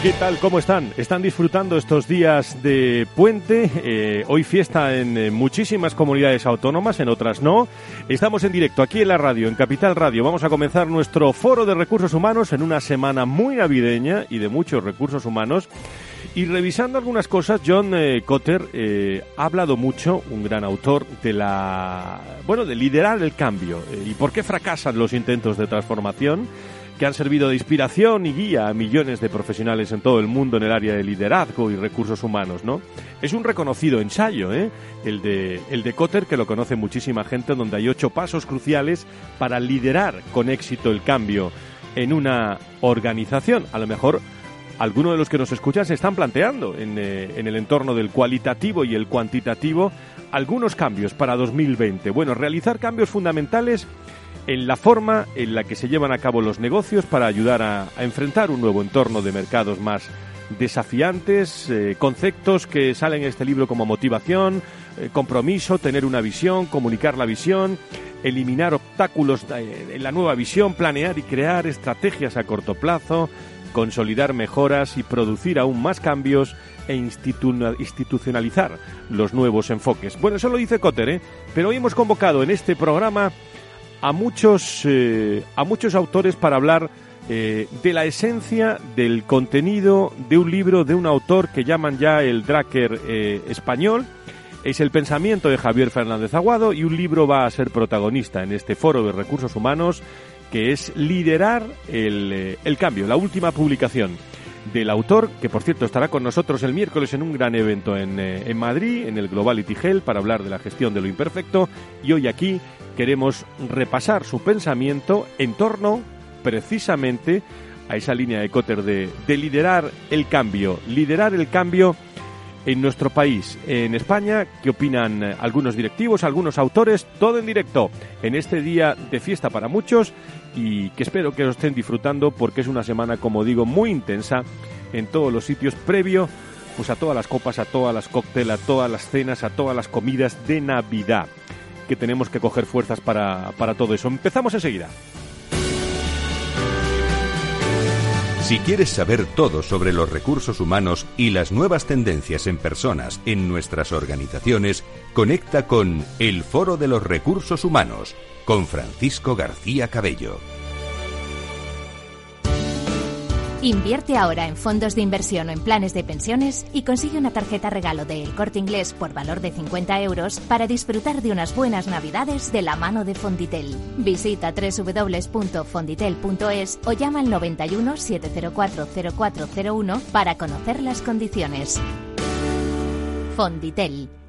¿Qué tal? ¿Cómo están? ¿Están disfrutando estos días de puente? Eh, hoy fiesta en eh, muchísimas comunidades autónomas, en otras no. Estamos en directo aquí en la radio, en Capital Radio. Vamos a comenzar nuestro foro de recursos humanos en una semana muy navideña y de muchos recursos humanos. Y revisando algunas cosas, John eh, Cotter ha hablado mucho, un gran autor, de la bueno, de liderar el cambio y por qué fracasan los intentos de transformación que han servido de inspiración y guía a millones de profesionales en todo el mundo en el área de liderazgo y recursos humanos, ¿no? Es un reconocido ensayo, ¿eh? El de, el de Cotter, que lo conoce muchísima gente, donde hay ocho pasos cruciales para liderar con éxito el cambio en una organización. A lo mejor algunos de los que nos escuchan se están planteando en, eh, en el entorno del cualitativo y el cuantitativo algunos cambios para 2020. Bueno, realizar cambios fundamentales en la forma en la que se llevan a cabo los negocios para ayudar a, enfrentar un nuevo entorno de mercados más desafiantes, eh, conceptos que salen en este libro como motivación, eh, compromiso, tener una visión, comunicar la visión, eliminar obstáculos eh, en la nueva visión, planear y crear estrategias a corto plazo, consolidar mejoras y producir aún más cambios e institucionalizar los nuevos enfoques. Bueno, eso lo dice Cotter, ¿eh? pero hoy hemos convocado en este programa a muchos, eh, a muchos autores para hablar eh, de la esencia del contenido de un libro de un autor que llaman ya el Dracker eh, español. Es el pensamiento de Javier Fernández Aguado y un libro va a ser protagonista en este foro de recursos humanos que es liderar el, el cambio, la última publicación del autor, que por cierto estará con nosotros el miércoles en un gran evento en, en Madrid, en el Globality Hell, para hablar de la gestión de lo imperfecto, y hoy aquí queremos repasar su pensamiento en torno precisamente a esa línea de Cotter de, liderar el cambio, liderar el cambio en nuestro país, en España, qué opinan algunos directivos, algunos autores, todo en directo en este día de fiesta para muchos y que espero que lo estén disfrutando porque es una semana, como digo, muy intensa en todos los sitios previo pues a todas las copas, a todas las cócteles, a todas las cenas, a todas las comidas de Navidad que tenemos que coger fuerzas para, para todo eso. Empezamos enseguida. Si quieres saber todo sobre los recursos humanos y las nuevas tendencias en personas en nuestras organizaciones, conecta con El Foro de los Recursos Humanos con Francisco García Cabello. Invierte ahora en fondos de inversión o en planes de pensiones y consigue una tarjeta regalo de El Corte Inglés por valor de 50 euros para disfrutar de unas buenas navidades de la mano de Fonditel. Visita www.fonditel.es o llama al 91 704 0401 para conocer las condiciones. Fonditel,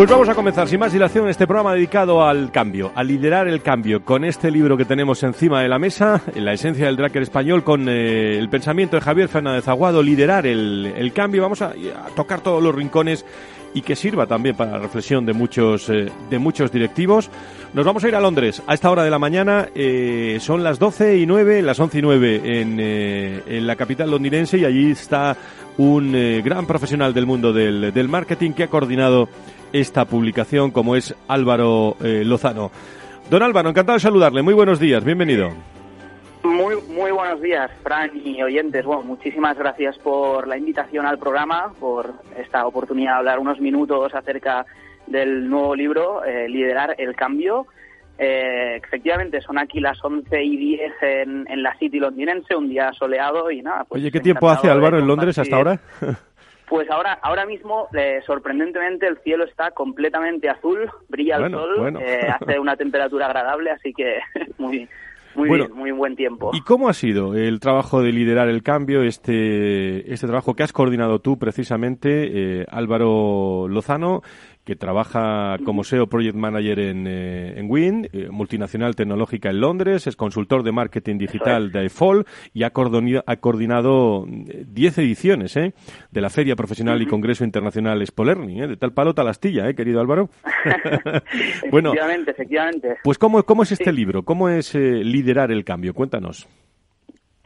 Pues vamos a comenzar sin más dilación este programa dedicado al cambio, a liderar el cambio, con este libro que tenemos encima de la mesa, en la esencia del Dracker español, con eh, el pensamiento de Javier Fernández Aguado, liderar el, cambio. Vamos a, tocar todos los rincones y que sirva también para la reflexión de muchos, eh, de muchos directivos. Nos vamos a ir a Londres a esta hora de la mañana. Eh, son las 12 y 9, las 11 y 9 en, eh, en la capital londinense y allí está un gran profesional del mundo del, del, marketing que ha coordinado esta publicación como es Álvaro Lozano. Don Álvaro, encantado de saludarle. Muy buenos días, bienvenido. Muy, muy buenos días, Fran y oyentes. Bueno, muchísimas gracias por la invitación al programa, por esta oportunidad de hablar unos minutos acerca del nuevo libro, eh, Liderar el Cambio. Eh, efectivamente, son aquí las 11 y 10 en, en la City londinense, un día soleado y nada. Pues Oye, ¿qué tiempo hace Álvaro en Londres hasta ahora? Pues ahora, ahora mismo, eh, sorprendentemente, el cielo está completamente azul, brilla el sol, eh, hace una temperatura agradable, así que muy, muy bien, muy buen tiempo. ¿Y cómo ha sido el trabajo de liderar el cambio, este, este trabajo que has coordinado tú precisamente, eh, Álvaro Lozano? Que trabaja como SEO Project Manager en, eh, en Win, eh, multinacional tecnológica en Londres, es consultor de marketing digital de IFOL y ha, coordinado 10 eh, ediciones de la Feria Profesional y Congreso Internacional Expo Learning, de tal palo tal astilla, ¿eh, querido Álvaro. bueno, efectivamente, efectivamente. Pues ¿cómo, cómo es este libro? ¿Cómo es liderar el cambio? Cuéntanos.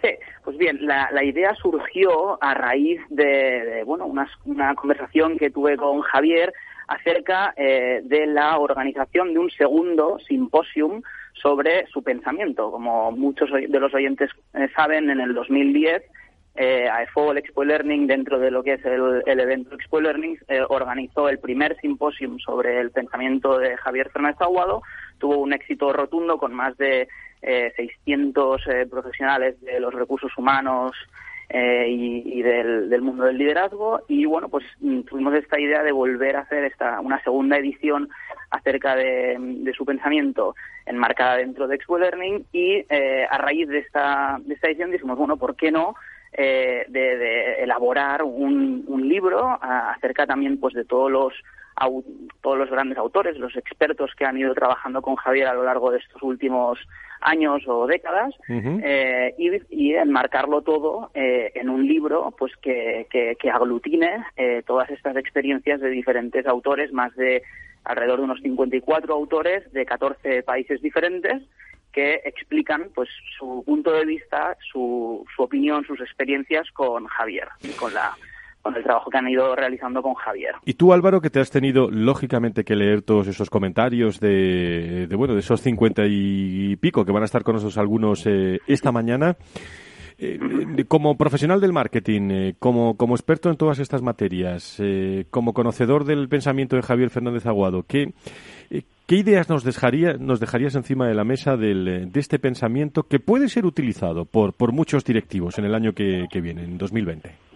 Sí, pues bien, la, la idea surgió a raíz de, bueno, una, una conversación que tuve con Javier acerca eh, de la organización de un segundo simposium sobre su pensamiento. Como muchos de los oyentes eh, saben, en el 2010 eh, AEFOL Expo Learning, dentro de lo que es el, evento Expo Learning, eh, organizó el primer simposium sobre el pensamiento de Javier Fernández Aguado. Tuvo un éxito rotundo con más de 600 profesionales de los recursos humanos, eh, y, del, mundo del liderazgo. Y bueno pues mm, tuvimos esta idea de volver a hacer esta una segunda edición acerca de, su pensamiento enmarcada dentro de Expo Learning y eh, a raíz de esta, de esta edición dijimos bueno por qué no eh, de, elaborar un, un libro acerca también pues de todos los todos los grandes autores, los expertos que han ido trabajando con Javier a lo largo de estos últimos años o décadas eh, y, enmarcarlo todo eh, en un libro pues que, que, aglutine eh, todas estas experiencias de diferentes autores, más de alrededor de unos 54 autores de 14 países diferentes que explican pues su punto de vista, su, su opinión, sus experiencias con Javier y con la con el trabajo que han ido realizando con Javier. Y tú, Álvaro, que te has tenido lógicamente que leer todos esos comentarios de, bueno, de esos cincuenta y pico que van a estar con nosotros algunos eh, esta mañana. Eh, como profesional del marketing, eh, como, como experto en todas estas materias, como conocedor del pensamiento de Javier Fernández Aguado, ¿qué, ¿qué ideas nos, dejaría, nos dejarías encima de la mesa del, de este pensamiento que puede ser utilizado por, por muchos directivos en el año que viene, en 2020?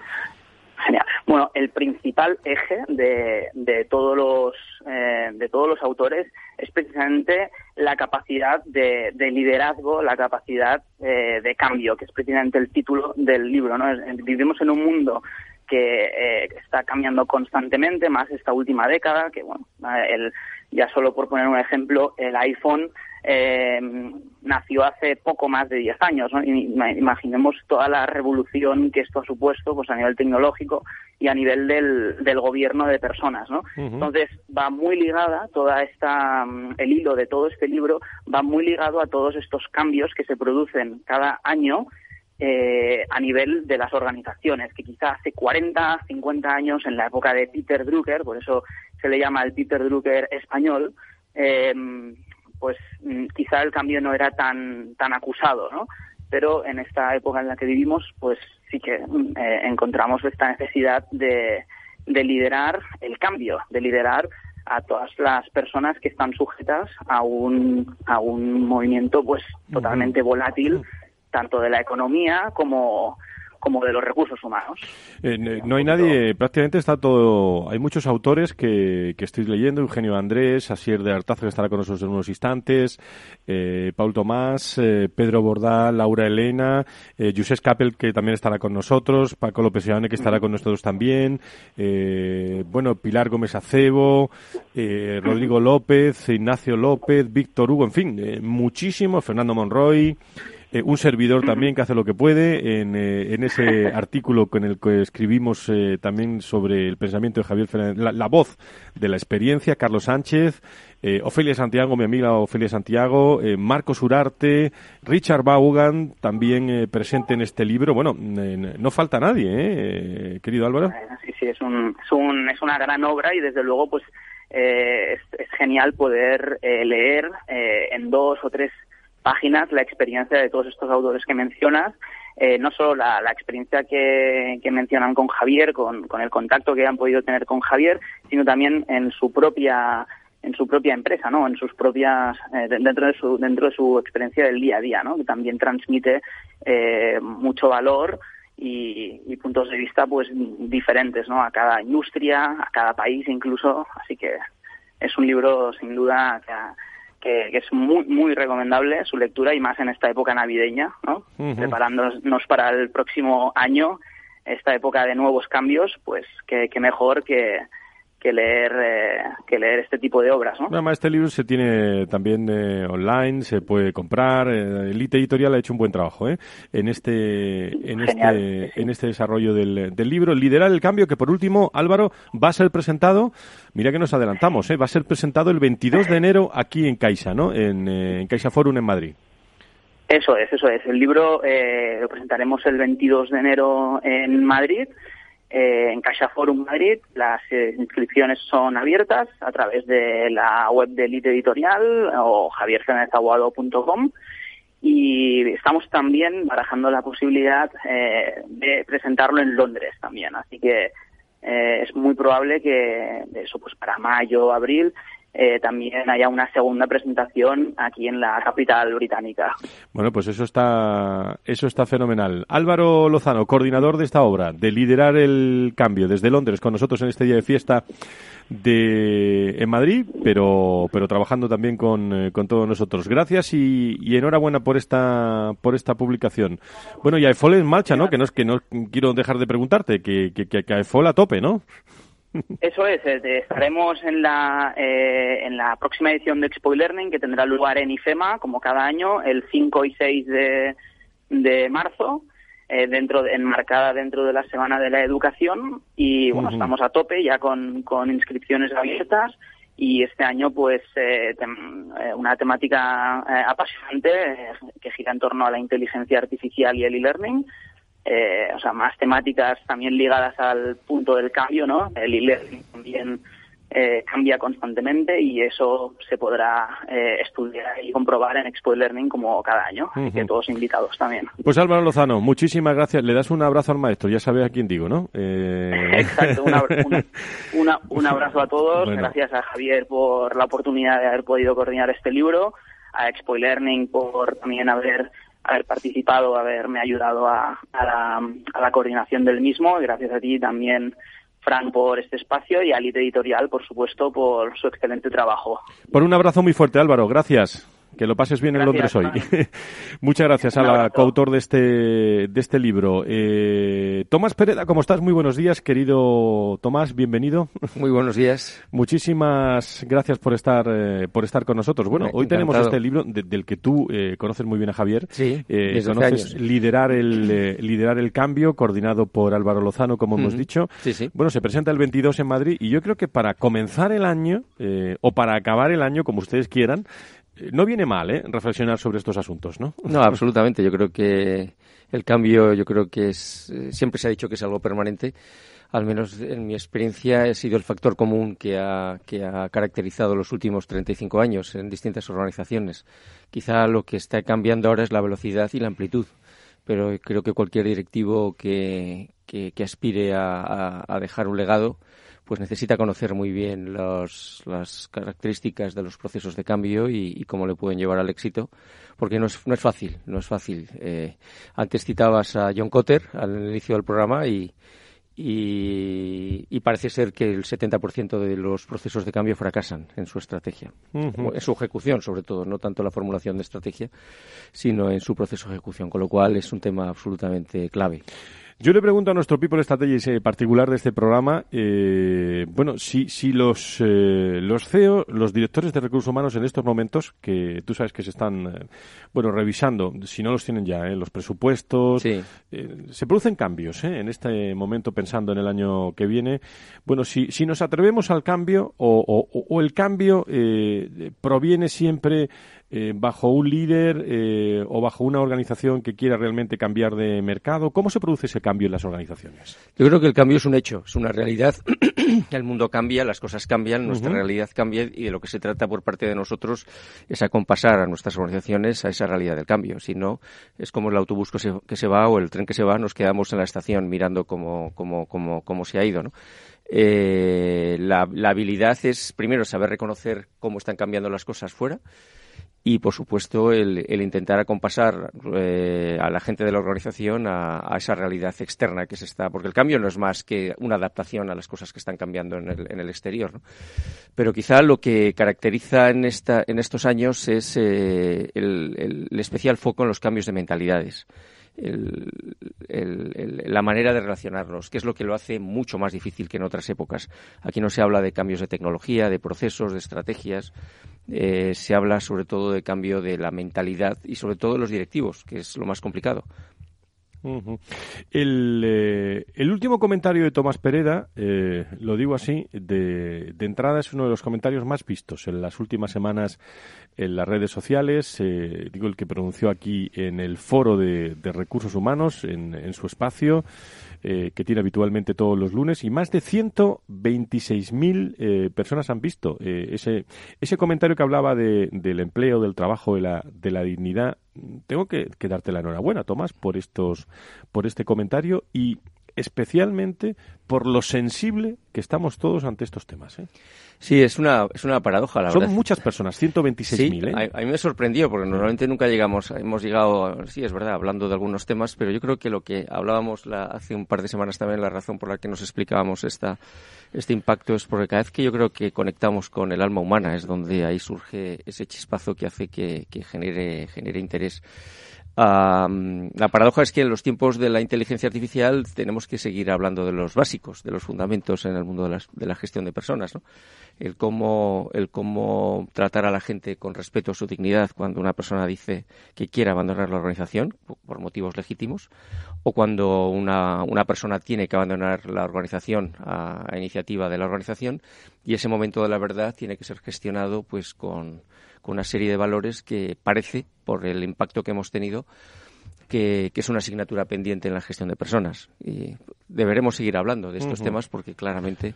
Bueno, el principal eje de, de todos los eh, de todos los autores es precisamente la capacidad de, liderazgo, la capacidad eh, de cambio, que es precisamente el título del libro. ¿no? Vivimos en un mundo que eh, está cambiando constantemente, más esta última década, que bueno, el, ya solo por poner un ejemplo, el iPhone eh, nació hace poco más de 10 años. ¿no? Imaginemos toda la revolución que esto ha supuesto pues, a nivel tecnológico y a nivel del, del gobierno de personas. ¿no? Entonces, va muy ligada toda esta, mm, el hilo de todo este libro va muy ligado a todos estos cambios que se producen cada año eh, a nivel de las organizaciones, que quizá hace 40, 50 años, en la época de Peter Drucker, por eso se le llama el Peter Drucker español, eh, pues mm, quizá el cambio no era tan, tan acusado, ¿no? Pero en esta época en la que vivimos, pues sí que mm, eh, encontramos esta necesidad de, de liderar el cambio, de liderar a todas las personas que están sujetas a un, a un movimiento pues totalmente volátil, tanto de la economía como como de los recursos humanos. Eh, no hay nadie, prácticamente está todo. Hay muchos autores que, que estoy leyendo: Eugenio Andrés, Asier de Artazo, que estará con nosotros en unos instantes, eh, Paul Tomás, eh, Pedro Bordá, Laura Elena, eh, José Capel, que también estará con nosotros, Paco López Ivane, que estará con nosotros también, eh, bueno, Pilar Gómez Acebo, Rodrigo López, Ignacio López, Víctor Hugo, en fin, muchísimo, Fernando Monroy. Eh, un servidor también que hace lo que puede en, eh, en ese artículo con el que escribimos eh, también sobre el pensamiento de Javier Fernández, la, voz de la experiencia, Carlos Sánchez, Ofelia Santiago, mi amiga Ofelia Santiago, Marcos Urarte, Richard Vaughan, también presente en este libro. Bueno, no falta nadie, querido Álvaro. Sí, sí, es, un, es, un, es una gran obra y desde luego pues es, es, genial poder leer en dos o tres páginas la experiencia de todos estos autores que mencionas, eh, no solo la, experiencia que, mencionan con Javier, con, el contacto que han podido tener con Javier, sino también en su propia en su propia empresa, ¿no? En sus propias eh, dentro de su dentro de su experiencia del día a día, ¿no? Que también transmite eh, mucho valor y, puntos de vista pues diferentes, ¿no? A cada industria, a cada país incluso, así que es un libro sin duda que, es muy muy recomendable su lectura y más en esta época navideña, ¿no? Preparándonos para el próximo año, esta época de nuevos cambios, pues que mejor que que leer eh, que leer este tipo de obras. ¿no? Además, este libro se tiene también eh, online, se puede comprar. Eh, Elite Editorial ha hecho un buen trabajo ¿eh? en este en este en este desarrollo del, del, libro. Liderar el cambio, que por último, Álvaro, va a ser presentado. Mira que nos adelantamos, ¿eh? va a ser presentado el 22 de enero aquí en Caixa, ¿no? En, en Caixa Forum en Madrid. Eso es, eso es. El libro lo presentaremos el 22 de enero en Madrid eh, en Caixa Forum Madrid las eh, inscripciones son abiertas a través de la web de Elite Editorial o javierfenezaguado.com y estamos también barajando la posibilidad eh, de presentarlo en Londres también. Así que es muy probable que eso pues para mayo, abril eh, también haya una segunda presentación aquí en la capital británica. Bueno, pues eso está, eso está fenomenal. Álvaro Lozano, coordinador de esta obra, de liderar el cambio desde Londres con nosotros en este día de fiesta de en Madrid, pero pero trabajando también con, eh, con todos nosotros. Gracias y, enhorabuena por esta por esta publicación. Bueno, y EFOL en marcha, ¿no? Que no es que no quiero dejar de preguntarte, que que, que, que a tope, ¿no? Eso es, eh, estaremos en la, eh, en la próxima edición de Expo Learning que tendrá lugar en IFEMA, como cada año, el 5 y 6 de, de marzo, eh, dentro enmarcada dentro de la Semana de la Educación. Y bueno, estamos a tope ya con, con inscripciones abiertas. Y este año pues una temática apasionante que gira en torno a la inteligencia artificial y el e-learning eh, o sea, más temáticas también ligadas al punto del cambio, ¿no? El e-learning también eh, cambia constantemente y eso se podrá eh, estudiar y comprobar en Expo Learning como cada año, que todos invitados también. Pues Álvaro Lozano, muchísimas gracias. Le das un abrazo al maestro, ya sabes a quién digo, ¿no? Exacto, un, abrazo a todos. Gracias a Javier por la oportunidad de haber podido coordinar este libro, a Expo Learning por también haber haber participado, haberme ayudado a, la, coordinación del mismo. Gracias a ti también, Fran, por este espacio y a Elite Editorial, por supuesto, por su excelente trabajo. Por un abrazo muy fuerte, Álvaro. Gracias. Que lo pases bien en Londres hoy. Muchas gracias a la coautor de este, de este libro. Eh, Tomás Pereda, ¿cómo estás? Muy buenos días, querido Tomás, bienvenido. Muy buenos días. Muchísimas gracias por estar, eh, por estar con nosotros. Bueno, hoy tenemos este libro del que tú eh, conoces muy bien a Javier. Sí, conoces Liderar el, liderar el Cambio, coordinado por Álvaro Lozano, como hemos dicho. Sí, sí. Bueno, se presenta el 22 en Madrid y yo creo que para comenzar el año, o para acabar el año, como ustedes quieran, no viene mal, ¿eh? Reflexionar sobre estos asuntos, ¿no? No, absolutamente. Yo creo que el cambio, yo creo que es, eh, siempre se ha dicho que es algo permanente. Al menos en mi experiencia ha sido el factor común que ha, que ha caracterizado los últimos 35 años en distintas organizaciones. Quizá lo que está cambiando ahora es la velocidad y la amplitud, pero creo que cualquier directivo que, que, aspire a, a dejar un legado pues necesita conocer muy bien las características de los procesos de cambio y, cómo le pueden llevar al éxito, porque no es, no es fácil, no es fácil. Eh, antes citabas a John Cotter al inicio del programa y, y, parece ser que el 70% de los procesos de cambio fracasan en su estrategia, en su ejecución sobre todo, no tanto la formulación de estrategia, sino en su proceso de ejecución, con lo cual es un tema absolutamente clave. Yo le pregunto a nuestro People Strategist eh, particular de este programa, eh, bueno, si, si los, eh, los CEO, los directores de recursos humanos en estos momentos, que tú sabes que se están, bueno, revisando, si no los tienen ya, los presupuestos, se producen cambios en este momento pensando en el año que viene. Bueno, si, si nos atrevemos al cambio o, o, o el cambio proviene siempre eh, bajo un líder eh, o bajo una organización que quiera realmente cambiar de mercado? ¿Cómo se produce ese cambio en las organizaciones? Yo creo que el cambio es un hecho, es una realidad. el mundo cambia, las cosas cambian, nuestra realidad cambia y de lo que se trata por parte de nosotros es acompasar a nuestras organizaciones a esa realidad del cambio. Si no, es como el autobús que se, que se va o el tren que se va, nos quedamos en la estación mirando cómo, cómo, cómo, cómo se ha ido. ¿no? Eh, la, la habilidad es, primero, saber reconocer cómo están cambiando las cosas fuera y, por supuesto, el, intentar acompasar eh, a la gente de la organización a, esa realidad externa que se está, porque el cambio no es más que una adaptación a las cosas que están cambiando en el, en el exterior. Pero quizá lo que caracteriza en, esta, en estos años es eh, el especial foco en los cambios de mentalidades la manera de relacionarnos, que es lo que lo hace mucho más difícil que en otras épocas. Aquí no se habla de cambios de tecnología, de procesos, de estrategias, eh, se habla sobre todo de cambio de la mentalidad y sobre todo de los directivos, que es lo más complicado el, eh, el, último comentario de Tomás Pereda, eh, lo digo así, de, de, entrada es uno de los comentarios más vistos en las últimas semanas en las redes sociales. Eh, digo el que pronunció aquí en el foro de, recursos humanos, en su espacio. Eh, que tiene habitualmente todos los lunes y más de 126.000 eh, personas han visto eh, ese, ese comentario que hablaba de, del empleo, del trabajo, de la, de la dignidad. Tengo que, que darte la enhorabuena, Tomás, por, estos, por este comentario y especialmente por lo sensible que estamos todos ante estos temas. ¿eh? Sí, es una, es una paradoja, la Son verdad. Son muchas personas, 126.000. ¿eh? A, mí me sorprendió, porque normalmente nunca llegamos, hemos llegado, sí, es verdad, hablando de algunos temas, pero yo creo que lo que hablábamos la, hace un par de semanas también, la razón por la que nos explicábamos esta, este impacto es porque cada vez que yo creo que conectamos con el alma humana es donde ahí surge ese chispazo que hace que, que genere, genere interés la paradoja es que en los tiempos de la inteligencia artificial tenemos que seguir hablando de los básicos, de los fundamentos en el mundo de, la gestión de personas. ¿no? El, cómo, el cómo tratar a la gente con respeto a su dignidad cuando una persona dice que quiere abandonar la organización por motivos legítimos o cuando una, una persona tiene que abandonar la organización a, a iniciativa de la organización y ese momento de la verdad tiene que ser gestionado pues con con una serie de valores que parece, por el impacto que hemos tenido, que, es una asignatura pendiente en la gestión de personas. Y deberemos seguir hablando de estos temas porque claramente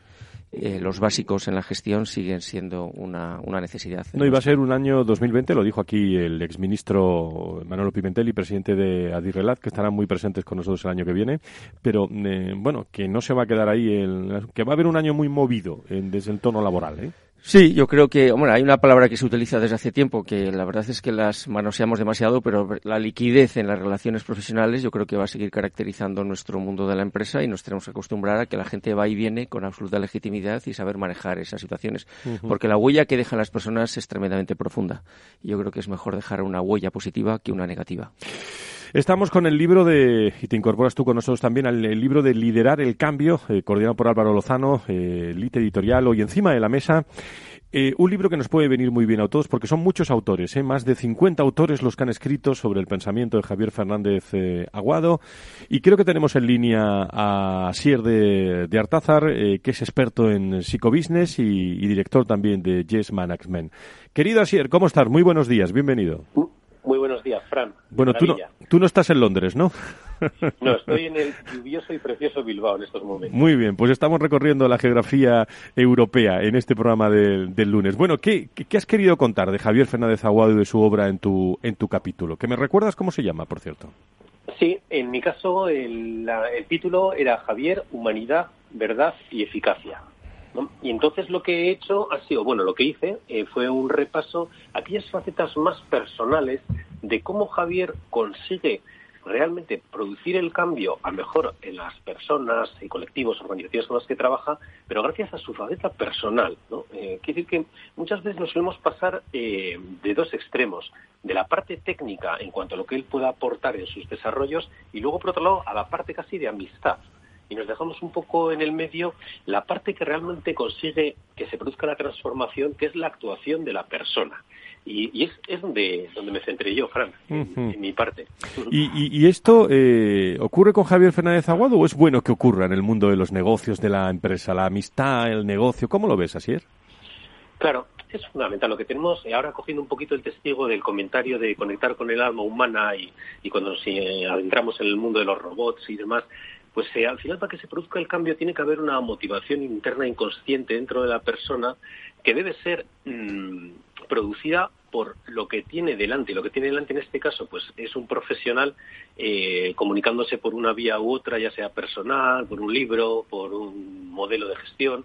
eh, los básicos en la gestión siguen siendo una, una necesidad. No iba a ser un año 2020, lo dijo aquí el exministro Manolo Pimentel presidente de Adirrelat, que estarán muy presentes con nosotros el año que viene, pero eh, bueno, que no se va a quedar ahí, el, que va a haber un año muy movido desde el tono laboral. ¿eh? Sí, yo creo que, bueno, hay una palabra que se utiliza desde hace tiempo que la verdad es que las manoseamos demasiado, pero la liquidez en las relaciones profesionales yo creo que va a seguir caracterizando nuestro mundo de la empresa y nos tenemos que acostumbrar a que la gente va y viene con absoluta legitimidad y saber manejar esas situaciones, porque la huella que dejan las personas es tremendamente profunda. Y yo creo que es mejor dejar una huella positiva que una negativa. Estamos con el libro de, y te incorporas tú con nosotros también, al libro de Liderar el Cambio, eh, coordinado por Álvaro Lozano, eh, Lite Editorial, hoy encima de la mesa. Eh, un libro que nos puede venir muy bien a todos porque son muchos autores, ¿eh? más de 50 autores los que han escrito sobre el pensamiento de Javier Fernández eh, Aguado. Y creo que tenemos en línea a Sier de, de Artázar, que es experto en psicobusiness y, y director también de Yes Management. Querido Asier, ¿cómo estás? Muy buenos días, bienvenido. Muy buenos días, Fran. Bueno, tú no, tú no estás en Londres, ¿no? No, estoy en el lluvioso y precioso Bilbao en estos momentos. Muy bien, pues estamos recorriendo la geografía europea en este programa del, del lunes. Bueno, ¿qué, ¿qué, has querido contar de Javier Fernández Aguado y de su obra en tu, en tu capítulo? ¿Que me recuerdas cómo se llama, por cierto? Sí, en mi caso el, la, el título era Javier, Humanidad, Verdad y Eficacia. Y entonces lo que he hecho ha sido, bueno, lo que hice eh, fue un repaso a aquellas facetas más personales de cómo Javier consigue realmente producir el cambio a mejor en las personas y colectivos, organizaciones con las que trabaja, pero gracias a su faceta personal. ¿no? Eh, quiere decir que muchas veces nos solemos pasar eh, de dos extremos, de la parte técnica en cuanto a lo que él pueda aportar en sus desarrollos y luego, por otro lado, a la parte casi de amistad y nos dejamos un poco en el medio la parte que realmente consigue que se produzca la transformación, que es la actuación de la persona. Y, y es, es, donde, donde me centré yo, Fran, uh -huh. en, mi parte. ¿Y, y, y esto eh, ocurre con Javier Fernández Aguado o es bueno que ocurra en el mundo de los negocios de la empresa, la amistad, el negocio? ¿Cómo lo ves, Asier? Claro, es fundamental. Lo que tenemos eh, ahora cogiendo un poquito el testigo del comentario de conectar con el alma humana y, y cuando nos eh, adentramos en el mundo de los robots y demás, pues eh, al final para que se produzca el cambio tiene que haber una motivación interna inconsciente dentro de la persona que debe ser mm, producida por lo que tiene delante. Lo que tiene delante en este caso, pues es un profesional eh, comunicándose por una vía u otra, ya sea personal, por un libro, por un modelo de gestión,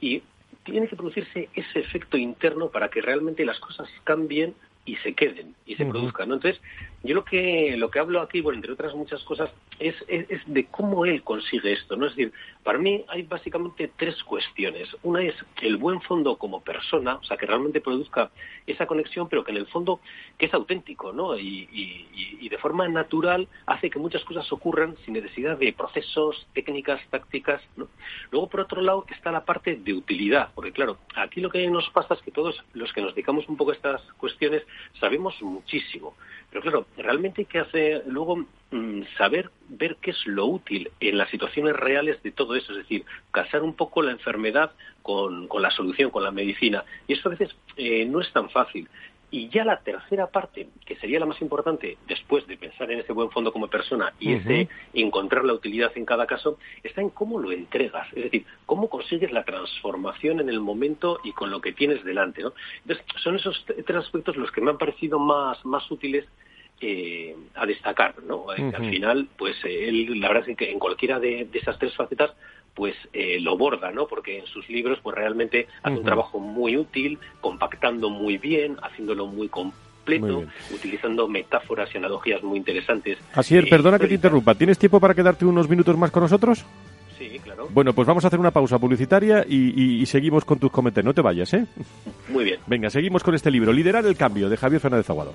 y tiene que producirse ese efecto interno para que realmente las cosas cambien y se queden y se produzcan. ¿no? Entonces, yo lo que lo que hablo aquí, bueno, entre otras muchas cosas, es, es, de cómo él consigue esto. ¿no? Es decir, para mí hay básicamente tres cuestiones. Una es el buen fondo como persona, o sea, que realmente produzca esa conexión, pero que en el fondo que es auténtico, ¿no? Y, y, de forma natural hace que muchas cosas ocurran sin necesidad de procesos, técnicas, tácticas. ¿no? Luego, por otro lado, está la parte de utilidad, porque claro, aquí lo que nos pasa es que todos los que nos dedicamos un poco a estas cuestiones sabemos muchísimo. Pero claro, realmente hay que hacer luego mm, saber ver qué es lo útil en las situaciones reales de todo eso, es decir, casar un poco la enfermedad con, con la solución, con la medicina. Y eso a veces eh, no es tan fácil. Y ya la tercera parte, que sería la más importante después de pensar en ese buen fondo como persona y ese encontrar la utilidad en cada caso, está en cómo lo entregas, es decir, cómo consigues la transformación en el momento y con lo que tienes delante. ¿no? Entonces, son esos tres aspectos los que me han parecido más, más útiles eh, a destacar, ¿no? Al final, pues eh, él, la verdad es que en cualquiera de esas tres facetas pues eh, lo borda, ¿no? Porque en sus libros pues realmente hace un trabajo muy útil, compactando muy bien, haciéndolo muy completo, utilizando metáforas y analogías muy interesantes. Así es, perdona que te interrumpa, ¿tienes tiempo para quedarte unos minutos más con nosotros? Sí, claro. Bueno, pues vamos a hacer una pausa publicitaria y, y, seguimos con tus comentarios. No te vayas, ¿eh? Muy bien. Venga, seguimos con este libro, Liderar el Cambio, de Javier Fernández Aguado.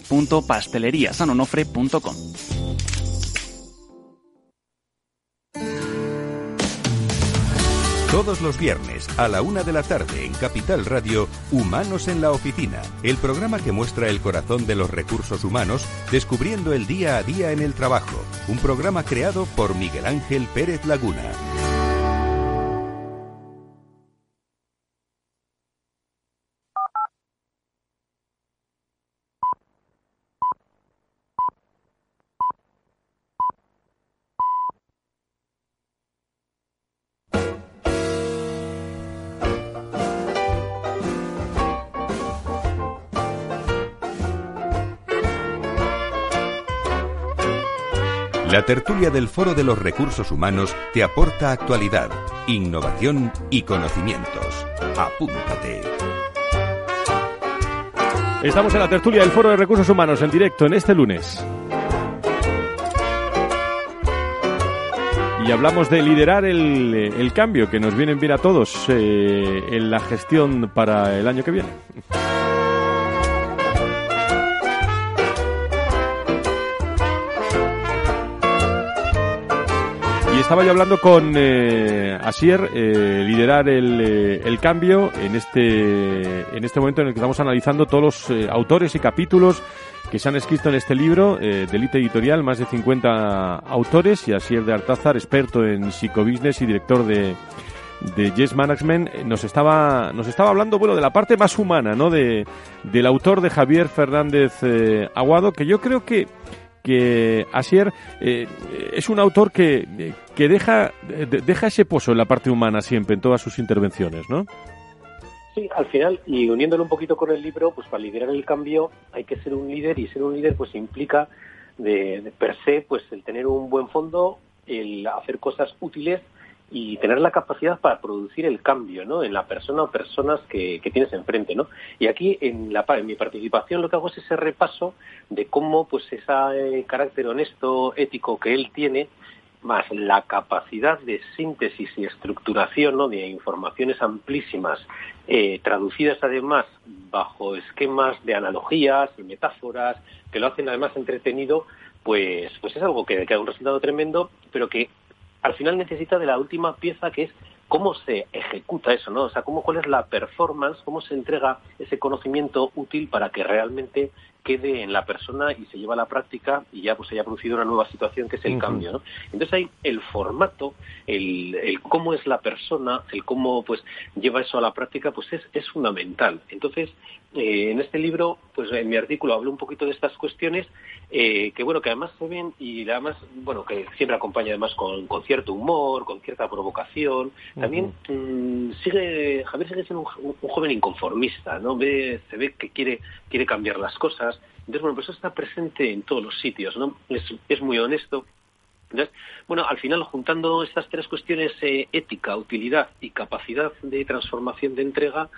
www.pasteleriasanonofre.com. Todos los viernes a la una de la tarde en Capital Radio, Humanos en la Oficina, el programa que muestra el corazón de los recursos humanos descubriendo el día a día en el trabajo. Un programa creado por Miguel Ángel Pérez Laguna. La tertulia del Foro de los Recursos Humanos te aporta actualidad, innovación y conocimientos. Apúntate. Estamos en la tertulia del Foro de Recursos Humanos en directo en este lunes. Y hablamos de liderar el, cambio que nos viene bien a todos eh, en la gestión para el año que viene. Estaba yo hablando con eh, Asier, eh, liderar el, eh, el, cambio en este, en este momento en el que estamos analizando todos los autores y capítulos que se han escrito en este libro eh, de Elite Editorial, más de 50 autores, y Asier de Artázar, experto en psicobusiness y director de, de Yes Management, nos estaba, nos estaba hablando, bueno, de la parte más humana, ¿no? De, del autor de Javier Fernández Aguado, que yo creo que que Asier eh, es un autor que, que deja, deja ese pozo en la parte humana siempre, en todas sus intervenciones, ¿no? Sí, al final, y uniéndolo un poquito con el libro, pues para liderar el cambio hay que ser un líder y ser un líder pues implica de, de per se pues el tener un buen fondo, el hacer cosas útiles y tener la capacidad para producir el cambio ¿no? en la persona o personas que, tienes enfrente. ¿no? Y aquí en, la, en mi participación lo que hago es ese repaso de cómo pues ese carácter honesto, ético que él tiene, más la capacidad de síntesis y estructuración ¿no? de informaciones amplísimas, eh, traducidas además bajo esquemas de analogías y metáforas, que lo hacen además entretenido, pues, pues es algo que, que da un resultado tremendo, pero que al final necesita de la última pieza que es cómo se ejecuta eso, ¿no? O sea, cómo, cuál es la performance, cómo se entrega ese conocimiento útil para que realmente quede en la persona y se lleva a la práctica y ya pues se haya producido una nueva situación que es el uh -huh. cambio, ¿no? Entonces hay el formato, el, el, cómo es la persona, el cómo pues lleva eso a la práctica, pues es, es fundamental. Entonces, eh, en este libro, pues en mi artículo hablo un poquito de estas cuestiones eh, que bueno, que además se ven y además, bueno, que siempre acompaña además con, con cierto humor, con cierta provocación. También uh -huh. mmm, sigue, Javier sigue siendo un, un, joven inconformista, ¿no? Ve, se ve que quiere, quiere cambiar las cosas. Entonces, bueno, pues eso está presente en todos los sitios, ¿no? Es, muy honesto. Entonces, bueno, al final, juntando estas tres cuestiones, eh, ética, utilidad y capacidad de transformación de entrega,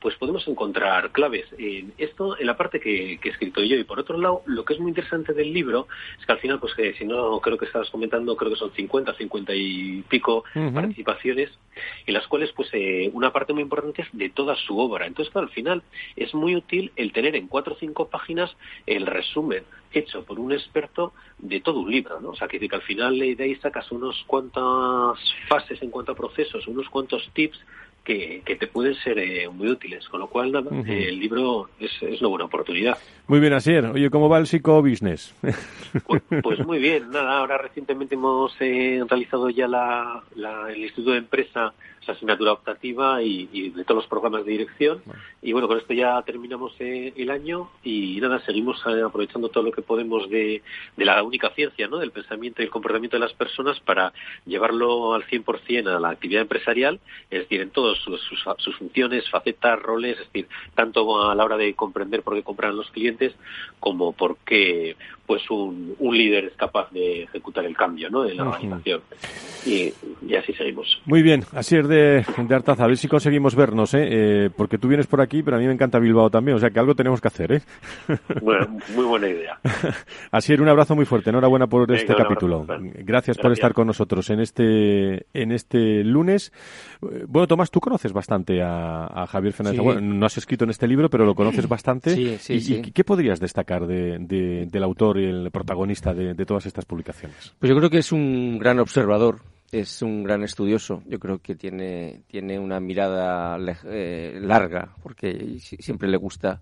pues podemos encontrar claves. En esto, en la parte que, que, he escrito yo. Y por otro lado, lo que es muy interesante del libro es que al final, pues que si no, creo que estabas comentando, creo que son 50, 50 y pico uh -huh. participaciones, en las cuales, pues, eh, una parte muy importante es de toda su obra. Entonces, claro, al final, es muy útil el tener en cuatro o cinco páginas el resumen hecho por un experto de todo un libro, ¿no? O sea, que, que al final de ahí sacas unos cuantas fases en cuanto a procesos, unos cuantos tips que, que, te pueden ser eh, muy útiles. Con lo cual, nada, uh -huh. eh, el libro es, es, una buena oportunidad. Muy bien, Asier. Oye, ¿cómo va el psicobusiness? Pues, pues, muy bien. Nada, ahora recientemente hemos eh, realizado ya la, la, el Instituto de Empresa, esa asignatura optativa y, y, de todos los programas de dirección. Bueno. Y bueno, con esto ya terminamos el año y nada, seguimos aprovechando todo lo que podemos de, de, la única ciencia, ¿no? Del pensamiento y el comportamiento de las personas para llevarlo al 100% a la actividad empresarial, es decir, en sus, sus, sus, funciones, facetas, roles, es decir, tanto a la hora de comprender por qué compran los clientes como por qué pues un, un líder es capaz de ejecutar el cambio ¿no? en la organización. Y, y, así seguimos. Muy bien, así es de, de Artaza. A ver si conseguimos vernos, ¿eh? ¿eh? porque tú vienes por aquí, pero a mí me encanta Bilbao también, o sea que algo tenemos que hacer. ¿eh? Bueno, muy buena idea. así es, un abrazo muy fuerte. Enhorabuena por Venga, este capítulo. Gracias, Gracias, por estar con nosotros en este, en este lunes. Bueno, Tomás, tú conoces bastante a, a Javier Fernández. Sí. Bueno, no has escrito en este libro, pero lo conoces bastante. Sí, sí, ¿Y, sí. ¿y qué podrías destacar de, de, del autor y el protagonista de, de, todas estas publicaciones? Pues yo creo que es un gran observador es un gran estudioso. Yo creo que tiene, tiene una mirada eh, larga, porque siempre le gusta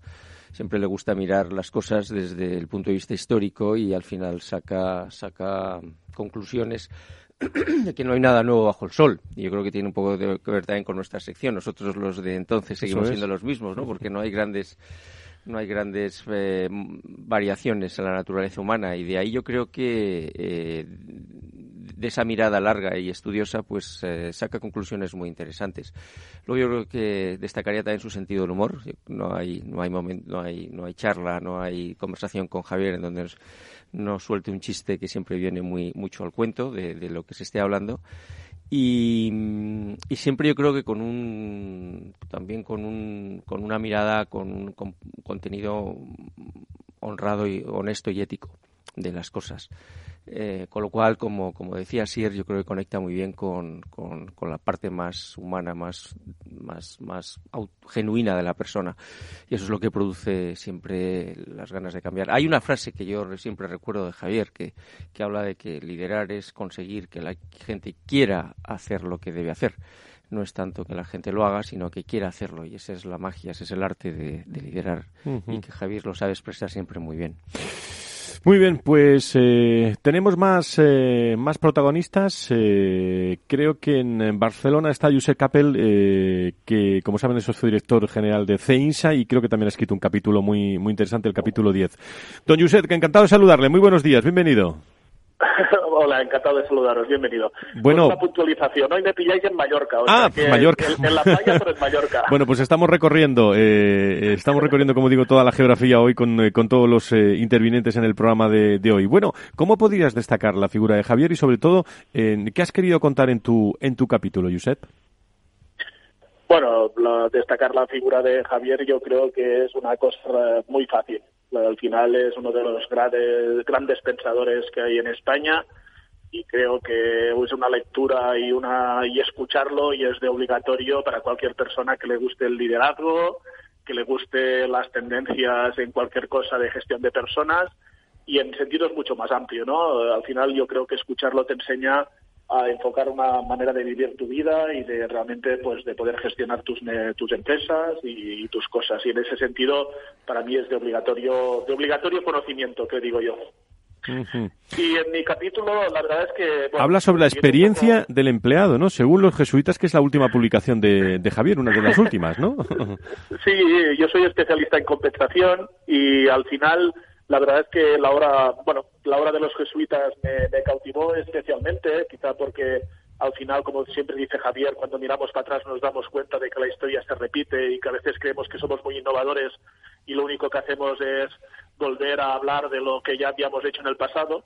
siempre le gusta mirar las cosas desde el punto de vista histórico y al final saca, saca conclusiones de que no hay nada nuevo bajo el sol. Y yo creo que tiene un poco de que ver también con nuestra sección. Nosotros los de entonces seguimos siendo los mismos, ¿no? Porque no hay grandes no hay grandes eh, variaciones en la naturaleza humana y de ahí yo creo que eh, de esa mirada larga y estudiosa, pues eh, saca conclusiones muy interesantes. Luego yo creo que destacaría también su sentido del humor. No hay, no hay momento, no hay, no hay charla, no hay conversación con Javier en donde nos, suelte un chiste que siempre viene muy mucho al cuento de, lo que se esté hablando. Y, y, siempre yo creo que con un también con un con una mirada con un contenido honrado y honesto y ético de las cosas eh, con lo cual, como, como decía Sier, yo creo que conecta muy bien con, con, la parte más humana, más, más, más genuina de la persona. Y eso es lo que produce siempre las ganas de cambiar. Hay una frase que yo siempre recuerdo de Javier, que, que habla de que liderar es conseguir que la gente quiera hacer lo que debe hacer no es tanto que la gente lo haga, sino que quiera hacerlo. Y esa es la magia, ese es el arte de, liderar. Y que Javier lo sabe expresar siempre muy bien. Muy bien, pues eh, tenemos más, eh, más protagonistas. Eh, creo que en Barcelona está Josep Capel, que como saben es socio director general de CEINSA y creo que también ha escrito un capítulo muy, muy interesante, el capítulo 10. Don Josep, que encantado de saludarle. Muy buenos días, bienvenido. Hola, encantado de saludaros, bienvenido. Bueno, una puntualización, hoy me pilláis en Mallorca. O ah, Mallorca. En, la playa, pero en Mallorca. bueno, pues estamos recorriendo, eh, estamos recorriendo, como digo, toda la geografía hoy con, eh, con todos los eh, intervinientes en el programa de, de, hoy. Bueno, ¿cómo podrías destacar la figura de Javier y sobre todo, qué has querido contar en tu, en tu capítulo, Josep? Bueno, destacar la figura de Javier yo creo que es una cosa muy fácil. Al final es uno de los grandes, grandes pensadores que hay en España y creo que es una lectura y una y escucharlo y es de obligatorio para cualquier persona que le guste el liderazgo, que le guste las tendencias en cualquier cosa de gestión de personas y en sentidos mucho más amplio, ¿no? Al final yo creo que escucharlo te enseña a enfocar una manera de vivir tu vida y de realmente pues de poder gestionar tus tus empresas y, tus cosas y en ese sentido para mí es de obligatorio de obligatorio conocimiento que digo yo y en mi capítulo la verdad es que habla sobre la experiencia del empleado no según los jesuitas que es la última publicación de, de Javier una de las últimas no sí yo soy especialista en compensación y al final la verdad es que la obra, bueno, la obra de los jesuitas me, cautivó especialmente, quizá porque al final, como siempre dice Javier, cuando miramos para atrás nos damos cuenta de que la historia se repite y que a veces creemos que somos muy innovadores y lo único que hacemos es volver a hablar de lo que ya habíamos hecho en el pasado.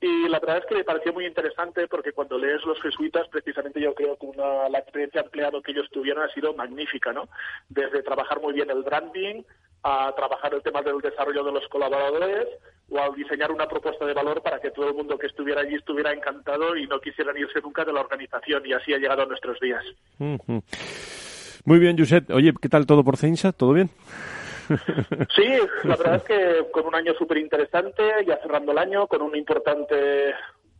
Y la verdad es que me pareció muy interesante porque cuando lees los jesuitas, precisamente yo creo que una, la experiencia empleado que ellos tuvieron ha sido magnífica, ¿no? Desde trabajar muy bien el branding, a trabajar el tema del desarrollo de los colaboradores o a diseñar una propuesta de valor para que todo el mundo que estuviera allí estuviera encantado y no quisieran irse nunca de la organización y así ha llegado a nuestros días. Muy bien, Josep. Oye, ¿qué tal todo por Ceinsa? ¿Todo bien? Sí, la verdad es que con un año súper interesante, ya cerrando el año, con un importante,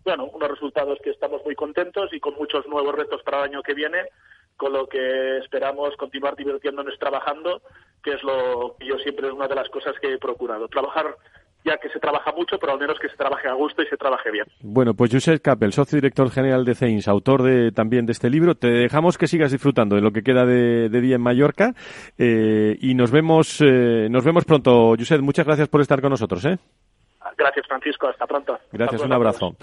bueno, unos resultados que estamos muy contentos y con muchos nuevos retos para el año que viene con lo que esperamos continuar divirtiéndonos trabajando, que es lo que yo siempre es una de las cosas que he procurado. Trabajar ya que se trabaja mucho, pero al menos que se trabaje a gusto y se trabaje bien. Bueno, pues Josep Capel, socio director general de CEINS, autor de, también de este libro, te dejamos que sigas disfrutando de lo que queda de, día en Mallorca eh, y nos vemos, eh, nos vemos pronto. Josep, muchas gracias por estar con nosotros. ¿eh? Gracias, Francisco. Hasta pronto. Gracias, un abrazo.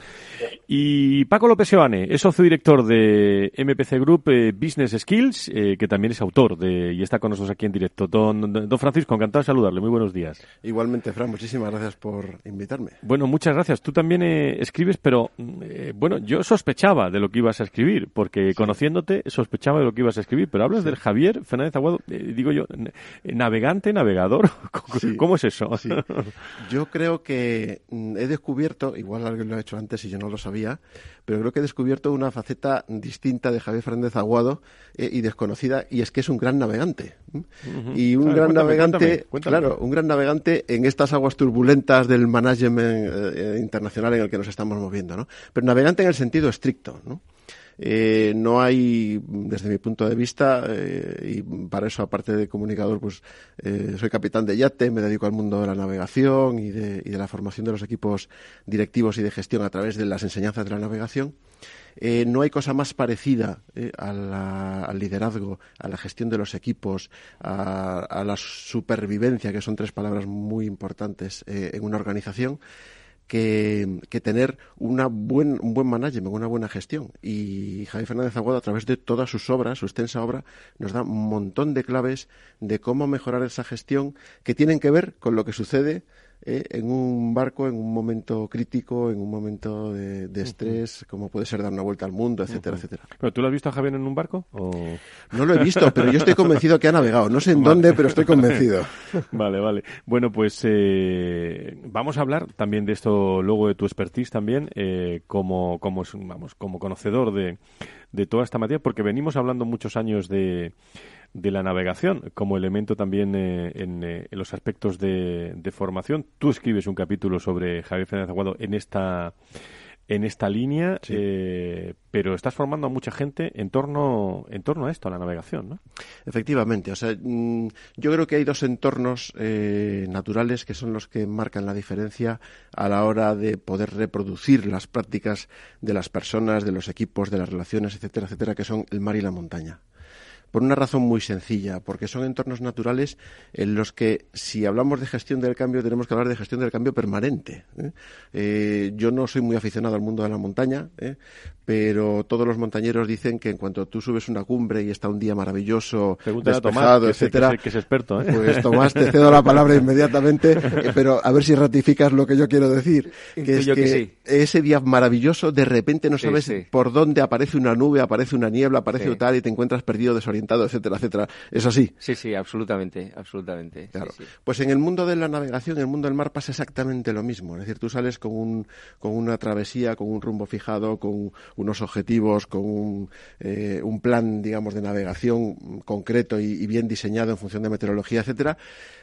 Y Paco López Evane es socio director de MPC Group eh, Business Skills, eh, que también es autor de, y está con nosotros aquí en directo. Don, don Francisco, encantado de saludarle. Muy buenos días. Igualmente, Fran, muchísimas gracias por invitarme. Bueno, muchas gracias. Tú también eh, escribes, pero bueno, yo sospechaba de lo que ibas a escribir, porque conociéndote sospechaba de lo que ibas a escribir, pero hablas del Javier Fernández Aguado, digo yo, navegante, navegador. ¿Cómo es eso? Yo creo que Mm, he descubierto, igual alguien lo ha hecho antes y yo no lo sabía, pero creo que he descubierto una faceta distinta de Javier Fernández Aguado eh, y desconocida, y es que es un gran navegante. Y un gran navegante, claro, un gran navegante en estas aguas turbulentas del management eh, internacional en el que nos estamos moviendo, ¿no? Pero navegante en el sentido estricto, ¿no? Eh, no hay, desde mi punto de vista, eh, y para eso, aparte de comunicador, pues eh, soy capitán de yate, me dedico al mundo de la navegación y de, y de la formación de los equipos directivos y de gestión a través de las enseñanzas de la navegación. Eh, no hay cosa más parecida al liderazgo, a la gestión de los equipos, a, la supervivencia, que son tres palabras muy importantes en una organización, que, tener una buen, un buen management, una buena gestión. Y Javier Fernández Aguado, a través de todas sus obras, su extensa obra, nos da un montón de claves de cómo mejorar esa gestión que tienen que ver con lo que sucede eh, en un barco en un momento crítico, en un momento de, estrés, como puede ser dar una vuelta al mundo, etcétera, etcétera. ¿Pero tú lo has visto a Javier en un barco? No lo he visto, pero yo estoy convencido que ha navegado. No sé en dónde, pero estoy convencido. vale, vale. Bueno, pues eh, vamos a hablar también de esto luego de tu expertise también, eh, como, como, vamos, como conocedor de, de toda esta materia, porque venimos hablando muchos años de de la navegación como elemento también eh, eh, en, los aspectos de, formación. Tú escribes un capítulo sobre Javier Fernández Aguado en esta en esta línea, eh, pero estás formando a mucha gente en torno, en torno a esto, a la navegación, ¿no? Efectivamente, o sea, mm, yo creo que hay dos entornos naturales que son los que marcan la diferencia a la hora de poder reproducir las prácticas de las personas, de los equipos, de las relaciones, etcétera, etcétera, que son el mar y la montaña por una razón muy sencilla, porque son entornos naturales en los que, si hablamos de gestión del cambio, tenemos que hablar de gestión del cambio permanente. ¿eh? Eh, yo no soy muy aficionado al mundo de la montaña, ¿eh? pero todos los montañeros dicen que en cuanto tú subes una cumbre y está un día maravilloso, despejado, etcétera, que es, experto, pues Tomás, te cedo la palabra inmediatamente, pero a ver si ratificas lo que yo quiero decir, que es que, ese día maravilloso, de repente no sabes por dónde aparece una nube, aparece una niebla, aparece tal y te encuentras perdido, desorientado etcétera, etcétera. ¿Es así? Sí, sí, absolutamente, absolutamente. Claro. Pues en el mundo de la navegación, en el mundo del mar pasa exactamente lo mismo. Es decir, tú sales con, un, con una travesía, con un rumbo fijado, con unos objetivos, con un, eh, un plan, digamos, de navegación concreto y, bien diseñado en función de meteorología, etcétera.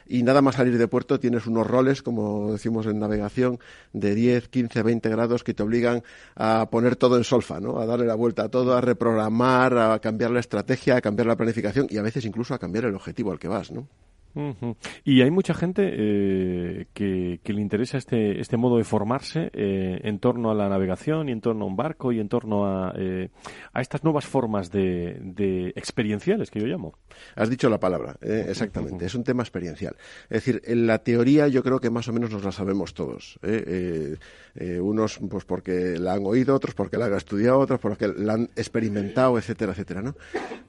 Y nada más salir de puerto tienes unos roles, como decimos en navegación, de 10, 15, 20 grados que te obligan a poner todo en solfa, ¿no? A darle la vuelta a todo, a reprogramar, a cambiar la estrategia, a cambiar la planificación y a veces incluso a cambiar el objetivo al que vas, ¿no? Y hay mucha gente eh, que, le interesa este, este modo de formarse eh, en torno a la navegación y en torno a un barco y en torno a, eh, a estas nuevas formas de, de, experienciales que yo llamo. Has dicho la palabra, exactamente. Es un tema experiencial. Es decir, en la teoría yo creo que más o menos nos la sabemos todos. unos pues porque la han oído, otros porque la han estudiado, otros porque la han experimentado, etcétera, etcétera, ¿no?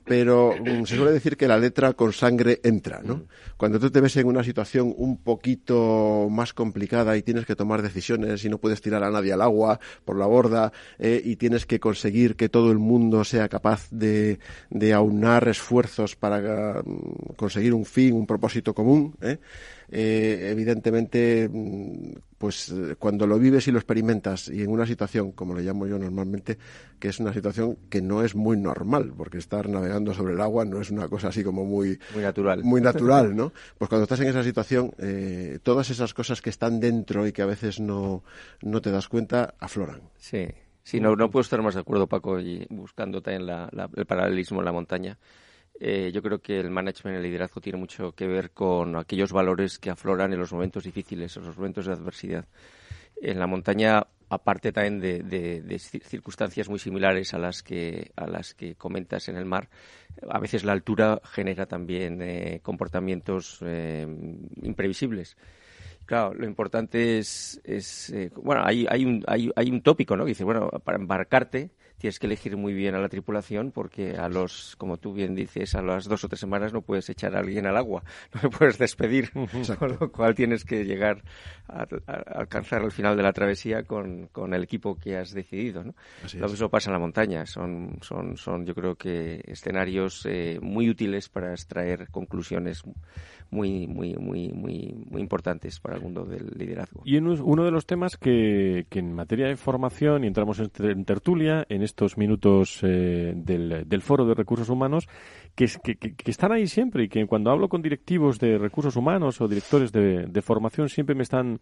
Pero mm, se suele decir que la letra con sangre entra, ¿no? Cuando tú te ves en una situación un poquito más complicada y tienes que tomar decisiones y no puedes tirar a nadie al agua por la borda eh, y tienes que conseguir que todo el mundo sea capaz de, de aunar esfuerzos para mm, conseguir un fin, un propósito común, ¿eh? Eh, evidentemente, mm, pues eh, cuando lo vives y lo experimentas y en una situación, como le llamo yo normalmente, que es una situación que no es muy normal, porque estar navegando sobre el agua no es una cosa así como muy, muy natural. Muy natural, ¿no? Pues cuando estás en esa situación, eh, todas esas cosas que están dentro y que a veces no, no te das cuenta, afloran. Sí. Sí, no, no puedo estar más de acuerdo, Paco, y buscando también el paralelismo en la montaña. Eh, yo creo que el management, el liderazgo tiene mucho que ver con aquellos valores que afloran en los momentos difíciles, en los momentos de adversidad. En la montaña, aparte también de, circunstancias muy similares a las que a las que comentas en el mar, a veces la altura genera también eh, comportamientos eh, imprevisibles. Claro, lo importante es, es bueno, hay, hay, un, hay, hay un tópico, ¿no? Que dice, bueno, para embarcarte tienes que elegir muy bien a la tripulación porque a los, como tú bien dices, a las dos o tres semanas no puedes echar a alguien al agua, no le puedes despedir, con lo cual tienes que llegar a, alcanzar el final de la travesía con, con el equipo que has decidido. ¿no? Lo mismo pasa en la montaña, son, son, son yo creo que escenarios eh, muy útiles para extraer conclusiones muy, muy, muy, muy, muy importantes para el mundo del liderazgo. Y uno de los temas que, que en materia de formación, y entramos en, tertulia, en estos minutos eh, del, del, Foro de Recursos Humanos, que, que, que, están ahí siempre y que cuando hablo con directivos de recursos humanos o directores de, formación siempre me están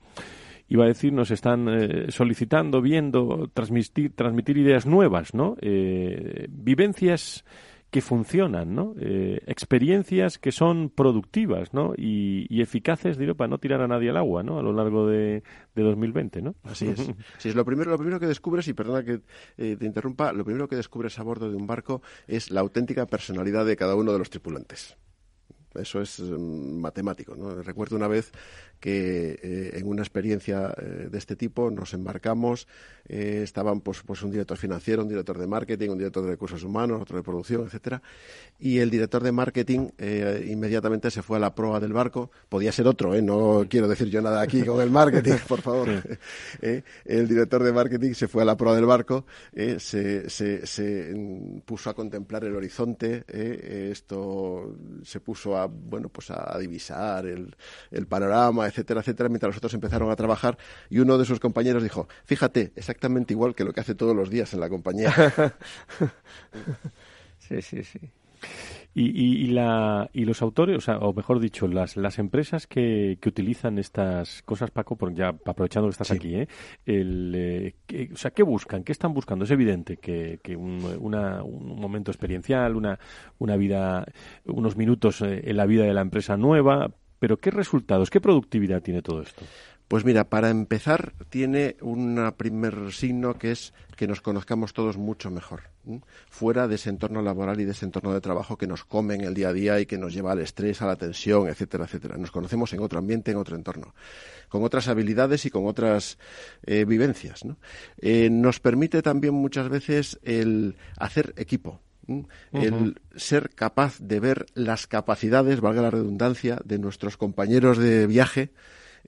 iba a decir, nos están eh, solicitando, viendo, transmitir, transmitir ideas nuevas, ¿no? Eh, vivencias que funcionan, ¿no? Eh, experiencias que son productivas, ¿no? Y, eficaces, digo, para no tirar a nadie al agua, ¿no? A lo largo de, de 2020, ¿no? Así es. Sí, es lo primero, lo primero que descubres, y perdona que te interrumpa, lo primero que descubres a bordo de un barco es la auténtica personalidad de cada uno de los tripulantes. Eso es mm, matemático. ¿no? Recuerdo una vez que eh, en una experiencia eh, de este tipo nos embarcamos, eh, estaban pues, pues un director financiero, un director de marketing, un director de recursos humanos, otro de producción, etcétera, y el director de marketing inmediatamente se fue a la proa del barco, podía ser otro, no quiero decir yo nada aquí con el marketing, por favor, el director de marketing se fue a la proa del barco, se, se, se, mm, puso a contemplar el horizonte, esto se puso a, bueno, pues a divisar el, el panorama, etcétera, etcétera, mientras los otros empezaron a trabajar y uno de sus compañeros dijo, fíjate, exactamente igual que lo que hace todos los días en la compañía. sí, sí, sí. Y, la, y los autores, o, mejor dicho, las, las empresas que, que utilizan estas cosas, Paco, por ya aprovechando que estás aquí, ¿eh? El, eh, o sea, ¿qué buscan? ¿Qué están buscando? Es evidente que, que un, una, un momento experiencial, una, una vida, unos minutos eh, en la vida de la empresa nueva, pero ¿qué resultados, qué productividad tiene todo esto? Pues mira, para empezar, tiene un primer signo que es que nos conozcamos todos mucho mejor, fuera de ese entorno laboral y de ese entorno de trabajo que nos come en el día a día y que nos lleva al estrés, a la tensión, etcétera, etcétera. Nos conocemos en otro ambiente, en otro entorno, con otras habilidades y con otras eh, vivencias. Eh, nos permite también muchas veces el hacer equipo, el ser capaz de ver las capacidades, valga la redundancia, de nuestros compañeros de viaje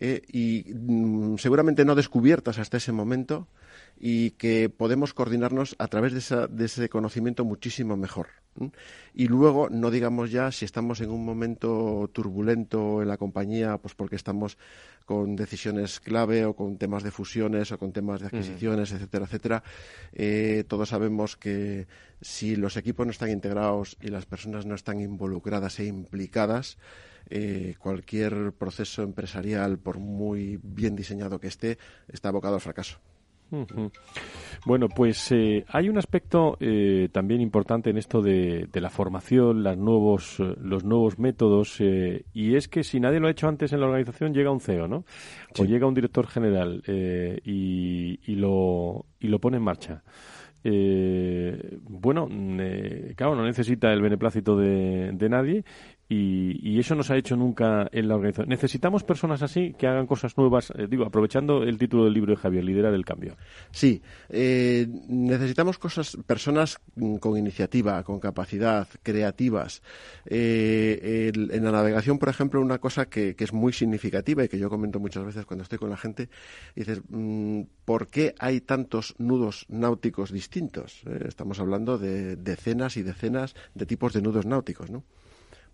eh, y mm, seguramente no descubiertas hasta ese momento y que podemos coordinarnos a través de, ese conocimiento muchísimo mejor. Y luego, no digamos ya si estamos en un momento turbulento en la compañía, pues porque estamos con decisiones clave o con temas de fusiones o con temas de adquisiciones, etcétera, etcétera. Eh, todos sabemos que si los equipos no están integrados y las personas no están involucradas e implicadas, eh, cualquier proceso empresarial, por muy bien diseñado que esté, está abocado al fracaso. Bueno, pues eh, hay un aspecto eh, también importante en esto de, la formación, los nuevos, los nuevos métodos, y es que si nadie lo ha hecho antes en la organización, llega un CEO, ¿no? O llega un director general y, y, lo, y lo pone en marcha. bueno, claro, no necesita el beneplácito de, de nadie y, eso no se ha hecho nunca en la organización. Necesitamos personas así que hagan cosas nuevas, eh, digo, aprovechando el título del libro de Javier, Liderar el Cambio. Sí, eh, necesitamos cosas, personas con iniciativa, con capacidad, creativas. Eh, en la navegación, por ejemplo, una cosa que, es muy significativa y que yo comento muchas veces cuando estoy con la gente, dices, mm, ¿por qué hay tantos nudos náuticos distintos? estamos hablando de decenas y decenas de tipos de nudos náuticos, ¿no?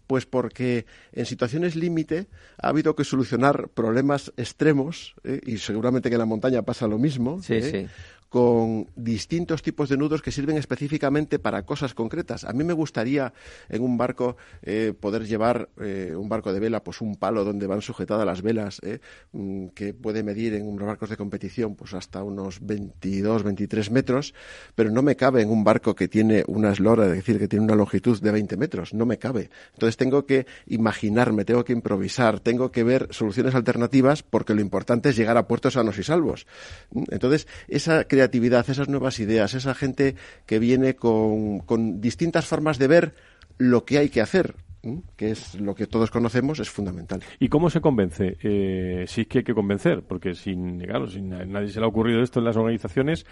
Pues porque en situaciones límite ha habido que solucionar problemas extremos, ¿eh? y seguramente que en la montaña pasa lo mismo, ¿eh? Con distintos tipos de nudos que sirven específicamente para cosas concretas. A mí me gustaría en un barco eh, poder llevar eh, un barco de vela, pues un palo donde van sujetadas las velas, eh, mm, que puede medir en unos barcos de competición pues hasta unos 22, 23 metros, pero no me cabe en un barco que tiene una eslora, es decir, que tiene una longitud de 20 metros, no me cabe. Entonces tengo que imaginarme, tengo que improvisar, tengo que ver soluciones alternativas porque lo importante es llegar a puertos sanos y salvos. Entonces, esa creatividad creatividad, esas nuevas ideas, esa gente que viene con, con distintas formas de ver lo que hay que hacer que es lo que todos conocemos, es fundamental. ¿Y cómo se convence? Eh, sí que hay que convencer, porque sin, claro, sin nadie se le ha ocurrido esto en las organizaciones,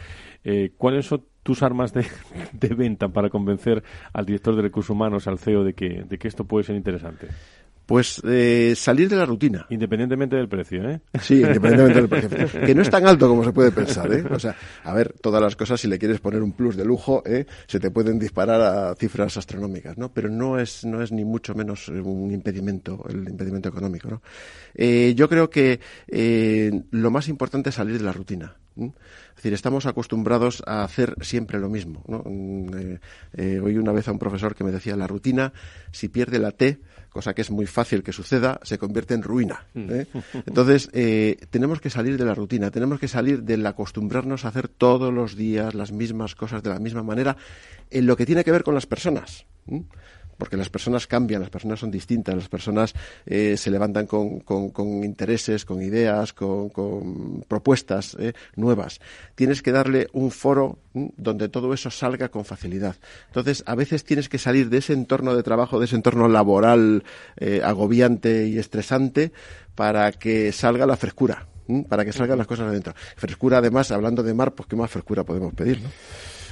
eh, ¿cuáles son tus armas de, de, venta para convencer al director de recursos humanos, al CEO, de que, de que esto puede ser interesante? Pues eh, salir de la rutina. Independientemente del precio, ¿eh? Sí, independientemente del precio. Que no es tan alto como se puede pensar, ¿eh? O sea, a ver, todas las cosas, si le quieres poner un plus de lujo, ¿eh? se te pueden disparar a cifras astronómicas, ¿no? Pero no es, no es ni mucho menos un impedimento, el impedimento económico, ¿no? Eh, yo creo que eh, lo más importante es salir de la rutina. Es decir, estamos acostumbrados a hacer siempre lo mismo. ¿no? Mm, eh, eh, oí una vez a un profesor que me decía, la rutina, si pierde la T, cosa que es muy fácil que suceda, se convierte en ruina. ¿eh? Entonces, tenemos que salir de la rutina, tenemos que salir del acostumbrarnos a hacer todos los días las mismas cosas de la misma manera en lo que tiene que ver con las personas porque las personas cambian, las personas son distintas, las personas eh, se levantan con, con, intereses, con ideas, con, propuestas eh, nuevas. Tienes que darle un foro donde todo eso salga con facilidad. Entonces, a veces tienes que salir de ese entorno de trabajo, de ese entorno laboral eh, agobiante y estresante para que salga la frescura, para que salgan las cosas adentro. Frescura, además, hablando de mar, pues qué más frescura podemos pedir, ¿no?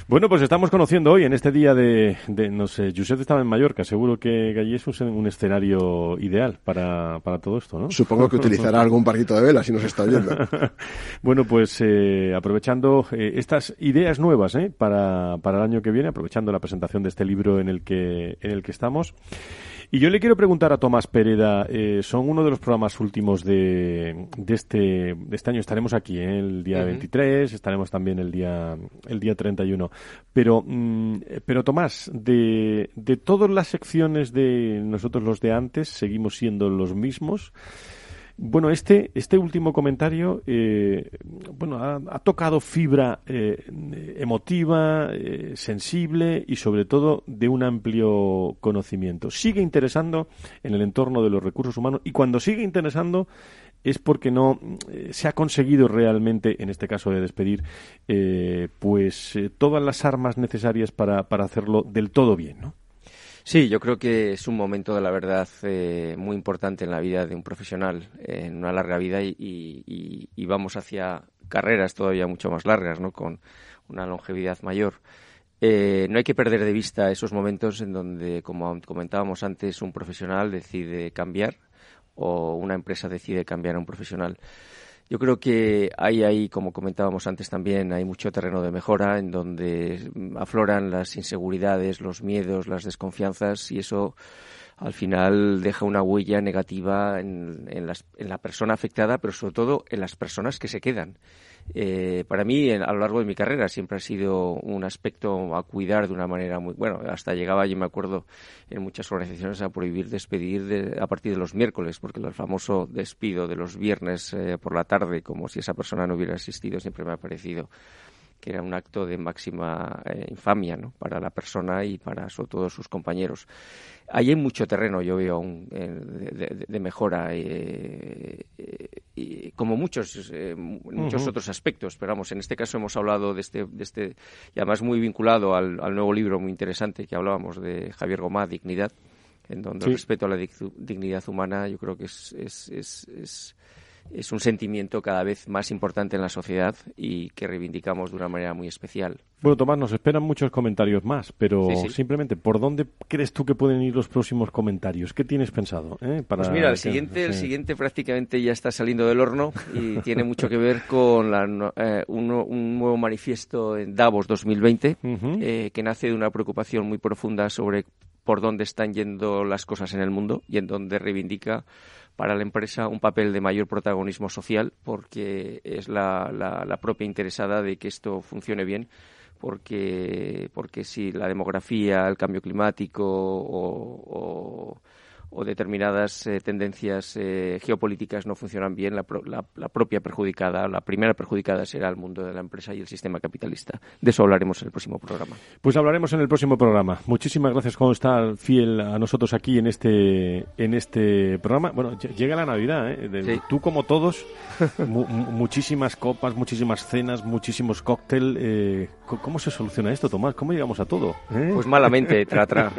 Bueno, pues estamos conociendo hoy, en este día de, no sé, Josep estaba en Mallorca, seguro que, allí es un, escenario ideal para, para, todo esto, ¿no? Supongo que utilizará algún barquito de vela si nos está oyendo. bueno, pues eh, aprovechando eh, estas ideas nuevas ¿eh? para, para el año que viene, aprovechando la presentación de este libro en el que, en el que estamos, y yo le quiero preguntar a Tomás Pereda, eh, son uno de los programas últimos de, de, este, de este año. Estaremos aquí ¿eh? el día 23, estaremos también el día, el día 31. Pero, mm, pero Tomás, de, de todas las secciones de nosotros los de antes, seguimos siendo los mismos. Bueno, este, este último comentario, eh, bueno, ha, tocado fibra eh, emotiva, eh, sensible y sobre todo de un amplio conocimiento. Sigue interesando en el entorno de los recursos humanos y cuando sigue interesando es porque no se ha conseguido realmente, en este caso de despedir, pues todas las armas necesarias para, para hacerlo del todo bien, ¿no? Sí, yo creo que es un momento de la verdad eh, muy importante en la vida de un profesional, en una larga vida y, vamos hacia carreras todavía mucho más largas, ¿no? Con una longevidad mayor. Eh, no hay que perder de vista esos momentos en donde, como comentábamos antes, un profesional decide cambiar o una empresa decide cambiar a un profesional. Yo creo que hay ahí, como comentábamos antes también, hay mucho terreno de mejora en donde afloran las inseguridades, los miedos, las desconfianzas y eso al final deja una huella negativa en, en, en la persona afectada, pero sobre todo en las personas que se quedan. Eh, para mí, a lo largo de mi carrera, siempre ha sido un aspecto a cuidar de una manera muy. Bueno, hasta llegaba, yo me acuerdo, en muchas organizaciones a prohibir despedir a partir de los miércoles, porque el famoso despido de los viernes eh, por la tarde, como si esa persona no hubiera asistido, siempre me ha parecido que era un acto de máxima eh, infamia ¿no? para la persona y para sobre todo sus compañeros. Ahí hay mucho terreno, yo veo, de, mejora, eh, y como muchos, eh, muchos otros aspectos. Pero vamos, en este caso hemos hablado de este, de este y además muy vinculado al, nuevo libro muy interesante que hablábamos de Javier Gomá, Dignidad, en donde el respeto a la dignidad humana yo creo que es, es, es es un sentimiento cada vez más importante en la sociedad y que reivindicamos de una manera muy especial. Bueno, Tomás, nos esperan muchos comentarios más, pero simplemente, ¿por dónde crees tú que pueden ir los próximos comentarios? ¿Qué tienes pensado? Eh, para pues mira, el siguiente, el siguiente prácticamente ya está saliendo del horno y tiene mucho que ver con eh, un, nuevo manifiesto en Davos 2020 eh, que nace de una preocupación muy profunda sobre por dónde están yendo las cosas en el mundo y en donde reivindica para la empresa un papel de mayor protagonismo social porque es la, la, propia interesada de que esto funcione bien porque porque si la demografía, el cambio climático o determinadas eh, tendencias eh, geopolíticas no funcionan bien, la, la, propia perjudicada, la primera perjudicada será el mundo de la empresa y el sistema capitalista. De eso hablaremos en el próximo programa. Pues hablaremos en el próximo programa. Muchísimas gracias por estar fiel a nosotros aquí en este en este programa. Bueno, llega la Navidad, ¿eh? Tú como todos, muchísimas copas, muchísimas cenas, muchísimos cócteles. Eh, ¿Cómo se soluciona esto, Tomás? ¿Cómo llegamos a todo? Pues malamente, tra, tra.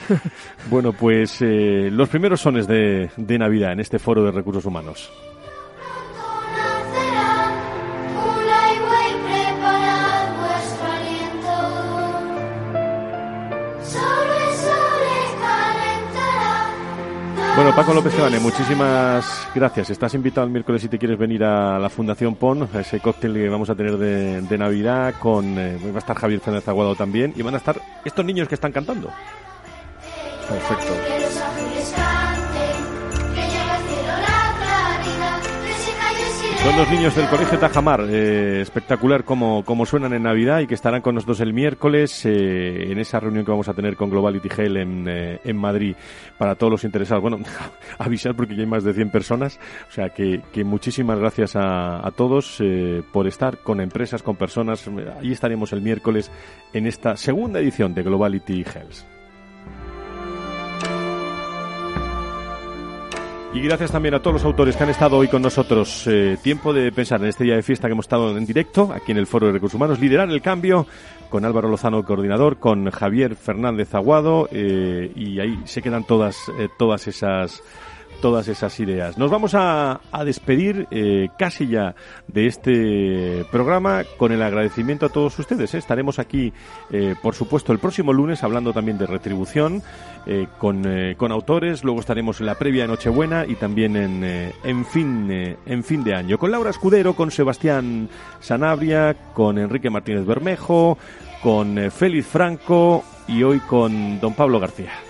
bueno, pues eh, los primeros sones de, de Navidad en este foro de recursos humanos. Bueno, Paco López Cebane, muchísimas gracias. Estás invitado el miércoles si te quieres venir a la Fundación PON, a ese cóctel que vamos a tener de, Navidad. con eh, Va a estar Javier Fernández Aguado también y van a estar estos niños que están cantando. Perfecto. Son los niños del Colegio Tajamar, eh, espectacular como, como suenan en Navidad y que estarán con nosotros el miércoles eh, en esa reunión que vamos a tener con Globality Hell en, eh, en Madrid para todos los interesados. Bueno, avisar porque ya hay más de 100 personas, o sea que, que muchísimas gracias a, a todos eh, por estar con empresas, con personas. Ahí estaremos el miércoles en esta segunda edición de Globality Health. Y gracias también a todos los autores que han estado hoy con nosotros. Eh, tiempo de pensar en este día de fiesta que hemos estado en directo, aquí en el Foro de Recursos Humanos, liderar el cambio con Álvaro Lozano, coordinador, con Javier Fernández Aguado, eh, y ahí se quedan todas, eh, todas esas todas esas ideas. Nos vamos a, despedir eh, casi ya de este programa con el agradecimiento a todos ustedes. ¿eh? Estaremos aquí, eh, por supuesto, el próximo lunes hablando también de retribución eh, con, con autores. Luego estaremos en la previa de Nochebuena y también en, en, fin, en fin de año. Con Laura Escudero, con Sebastián Sanabria, con Enrique Martínez Bermejo, con Félix Franco y hoy con don Pablo García.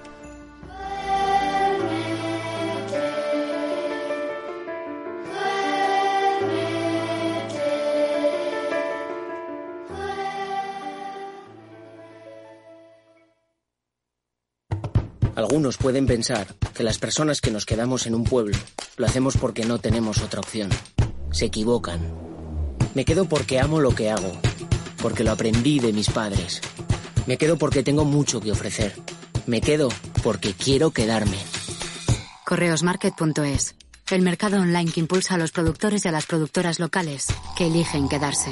Algunos pueden pensar que las personas que nos quedamos en un pueblo lo hacemos porque no tenemos otra opción. Se equivocan. Me quedo porque amo lo que hago, porque lo aprendí de mis padres. Me quedo porque tengo mucho que ofrecer. Me quedo porque quiero quedarme. Correosmarket.es. El mercado online que impulsa a los productores y a las productoras locales que eligen quedarse.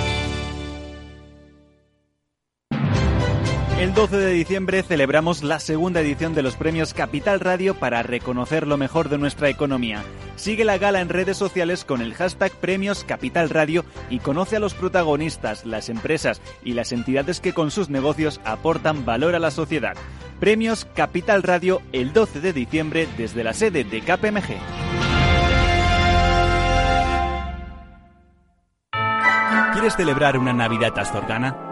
El 12 de diciembre celebramos la segunda edición de los premios Capital Radio para reconocer lo mejor de nuestra economía. Sigue la gala en redes sociales con el hashtag Premios Capital Radio y conoce a los protagonistas, las empresas y las entidades que con sus negocios aportan valor a la sociedad. Premios Capital Radio el 12 de diciembre desde la sede de KPMG. ¿Quieres celebrar una Navidad azorgana?